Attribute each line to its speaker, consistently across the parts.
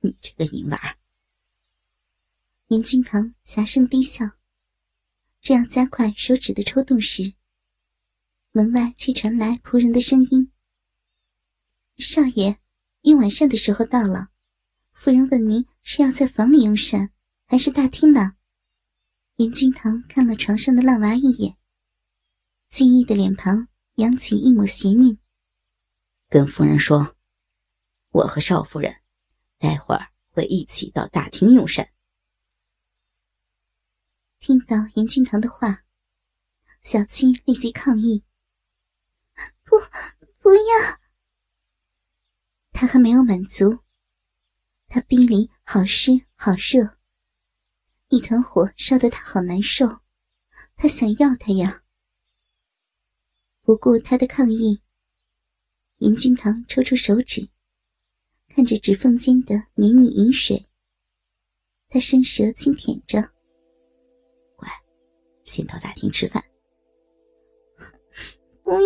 Speaker 1: 你这个淫娃！
Speaker 2: 严君堂狭声低笑，正要加快手指的抽动时，门外却传来仆人的声音：“少爷，用晚膳的时候到了，夫人问您是要在房里用膳，还是大厅呢？”严君堂看了床上的浪娃一眼，俊逸的脸庞扬起一抹邪念，
Speaker 1: 跟夫人说：“我和少夫人待会儿会一起到大厅用膳。”
Speaker 2: 听到严君堂的话，小七立即抗议：“不，不要！”他还没有满足，他逼里好湿好热。一团火烧得他好难受，他想要他呀。不顾他的抗议，严君堂抽出手指，看着指缝间的黏腻饮水，他伸舌轻舔着。
Speaker 1: 乖，先到大厅吃饭。
Speaker 2: 不要！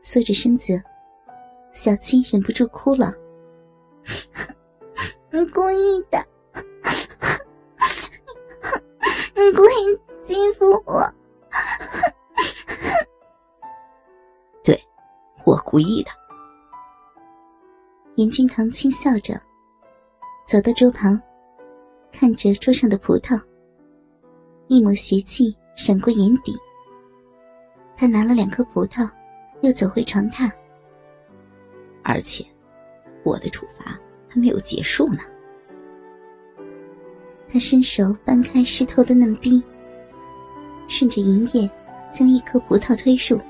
Speaker 2: 缩着身子，小七忍不住哭了。你故意的。你故意欺负我，
Speaker 1: 对，我故意的。
Speaker 2: 严君堂轻笑着，走到桌旁，看着桌上的葡萄，一抹邪气闪过眼底。他拿了两颗葡萄，又走回床榻。
Speaker 1: 而且，我的处罚还没有结束呢。
Speaker 2: 他伸手掰开湿透的嫩冰，顺着银叶将一颗葡萄推入。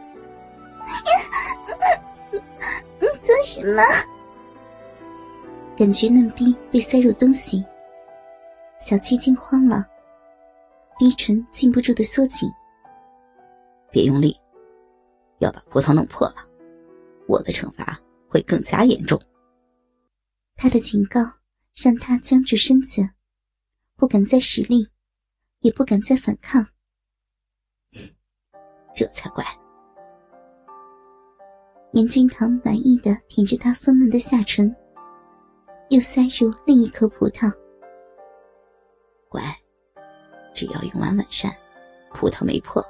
Speaker 2: 你你做什么？感觉嫩逼被塞入东西，小七惊慌了，逼唇禁不住的缩紧。
Speaker 1: 别用力，要把葡萄弄破了，我的惩罚会更加严重。
Speaker 2: 他的警告让他僵住身子。不敢再使力，也不敢再反抗。
Speaker 1: 这才怪。
Speaker 2: 严君堂满意的舔着他丰嫩的下唇，又塞入另一颗葡萄。
Speaker 1: 乖，只要用完晚膳，葡萄没破，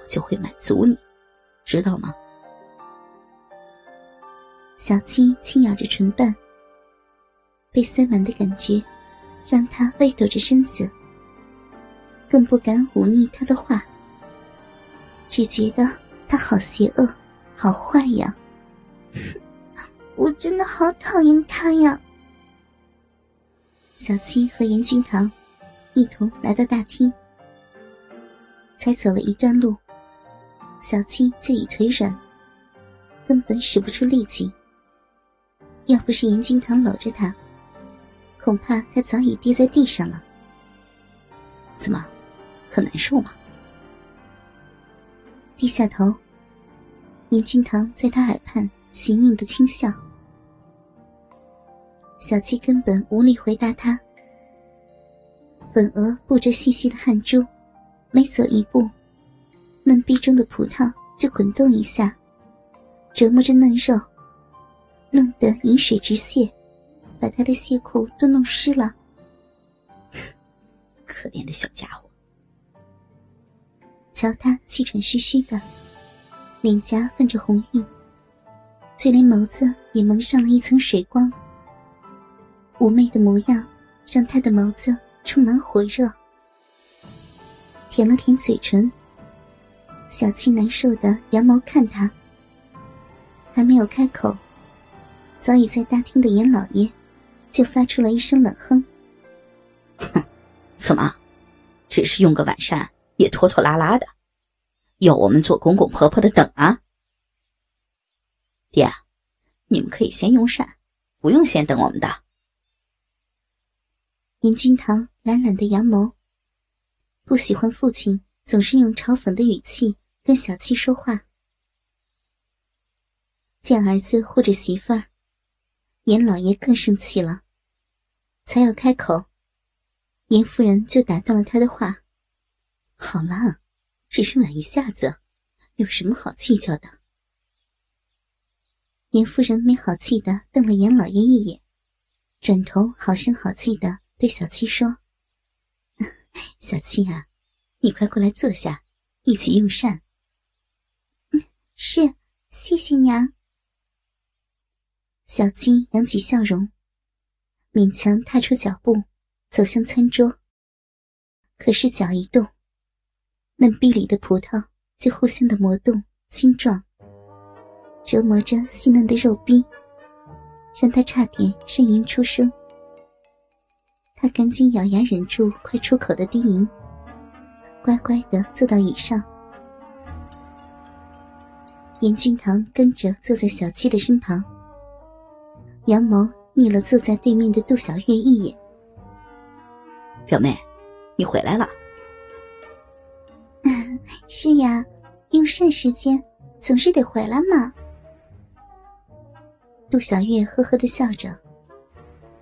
Speaker 1: 我就会满足你，知道吗？
Speaker 2: 小七轻咬着唇瓣，被塞满的感觉。让他微抖着身子，更不敢忤逆他的话，只觉得他好邪恶，好坏呀！我真的好讨厌他呀！小七和严君堂一同来到大厅，才走了一段路，小七就已腿软，根本使不出力气。要不是严君堂搂着他。恐怕他早已跌在地上了。
Speaker 1: 怎么，很难受吗？
Speaker 2: 低下头，严君堂在他耳畔邪佞的轻笑。小七根本无力回答他。粉额布着细细的汗珠，每走一步，嫩壁中的葡萄就滚动一下，折磨着嫩肉，弄得饮水直泻。把他的鞋裤都弄湿了，
Speaker 1: 可怜的小家伙。
Speaker 2: 瞧他气喘吁吁的，脸颊泛着红晕，就连眸子也蒙上了一层水光。妩媚的模样让他的眸子充满火热。舔了舔嘴唇，小气难受的扬眸看他，还没有开口，早已在大厅的严老爷。就发出了一声冷哼：“
Speaker 1: 哼，怎么，只是用个晚膳也拖拖拉拉的，要我们做公公婆婆的等啊？爹，你们可以先用膳，不用先等我们的。”
Speaker 2: 严君堂懒懒的扬眸，不喜欢父亲总是用嘲讽的语气跟小七说话，见儿子护着媳妇儿。严老爷更生气了，才要开口，严夫人就打断了他的话：“
Speaker 1: 好了，只是暖一下子，有什么好计较的？”
Speaker 2: 严夫人没好气的瞪了严老爷一眼，转头好声好气的对小七说：“
Speaker 1: 小七啊，你快过来坐下，一起用膳。”“
Speaker 2: 嗯，是，谢谢娘。”小七扬起笑容，勉强踏出脚步，走向餐桌。可是脚一动，嫩壁里的葡萄就互相的磨动、轻撞。折磨着细嫩的肉壁，让他差点呻吟出声。他赶紧咬牙忍住快出口的低吟，乖乖的坐到椅上。严俊堂跟着坐在小七的身旁，杨眸睨了坐在对面的杜小月一眼：“
Speaker 1: 表妹，你回来了。”“
Speaker 2: 是呀，用膳时间总是得回来嘛。”杜小月呵呵的笑着，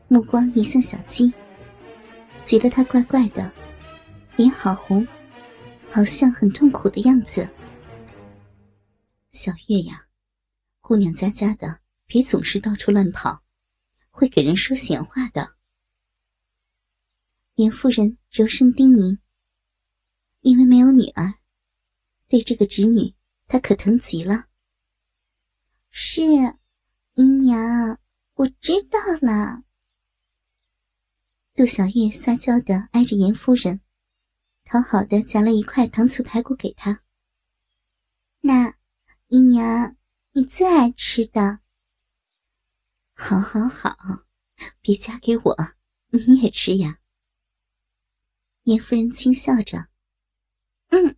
Speaker 2: 目光移向小七，觉得他怪怪的，脸好红，好像很痛苦的样子。
Speaker 1: 小月呀，姑娘家家的，别总是到处乱跑，会给人说闲话的。
Speaker 2: 严夫人柔声叮咛：“因为没有女儿，对这个侄女，她可疼极了。”是。姨娘，我知道了。杜小月撒娇的挨着严夫人，讨好的夹了一块糖醋排骨给她。那，姨娘，你最爱吃的。
Speaker 1: 好好好，别夹给我，你也吃呀。
Speaker 2: 严夫人轻笑着，嗯。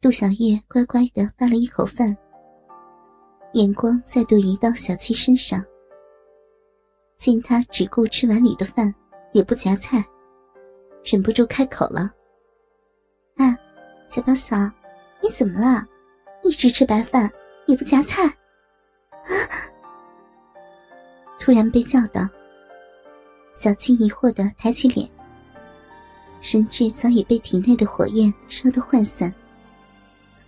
Speaker 2: 杜小月乖乖的扒了一口饭。眼光再度移到小七身上，见他只顾吃碗里的饭，也不夹菜，忍不住开口了：“啊，小表嫂，你怎么了？一直吃白饭，也不夹菜？”啊突然被叫到，小青疑惑的抬起脸，神志早已被体内的火焰烧得涣散，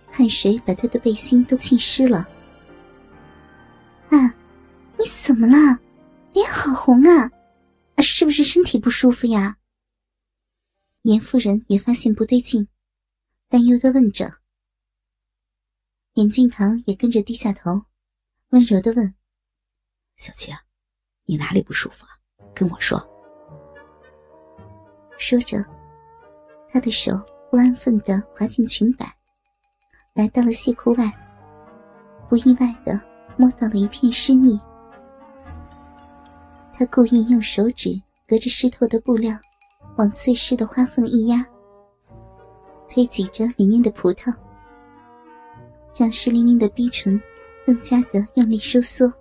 Speaker 2: 汗水把他的背心都浸湿了。啊，你怎么了？红啊！是不是身体不舒服呀？严夫人也发现不对劲，担忧的问着。严俊堂也跟着低下头，温柔的问：“
Speaker 1: 小七啊，你哪里不舒服啊？跟我说。”
Speaker 2: 说着，他的手不安分的滑进裙摆，来到了西裤外，不意外的。摸到了一片湿腻，他故意用手指隔着湿透的布料，往碎湿的花缝一压，推挤着里面的葡萄，让湿淋淋的逼唇更加的用力收缩。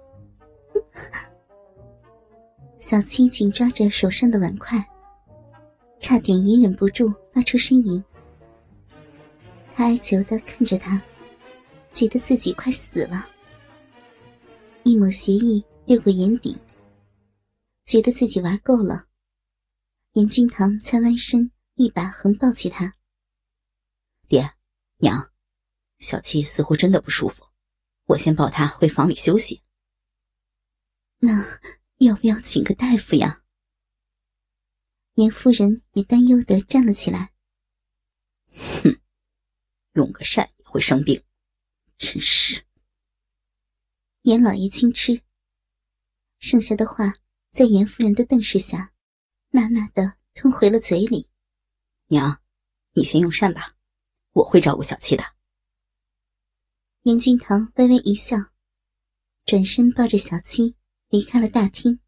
Speaker 2: 小七紧抓着手上的碗筷，差点隐忍不住发出呻吟。他哀求的看着他，觉得自己快死了。一抹邪意掠过眼底，觉得自己玩够了。严君堂才弯身，一把横抱起他。
Speaker 1: 爹，娘，小七似乎真的不舒服，我先抱她回房里休息。
Speaker 2: 那要不要请个大夫呀？严夫人也担忧的站了起来。
Speaker 1: 哼，用个膳也会生病，真是。
Speaker 2: 严老爷轻吃，剩下的话在严夫人的瞪视下，呐呐的吞回了嘴里。
Speaker 1: 娘，你先用膳吧，我会照顾小七的。
Speaker 2: 严君堂微微一笑，转身抱着小七离开了大厅。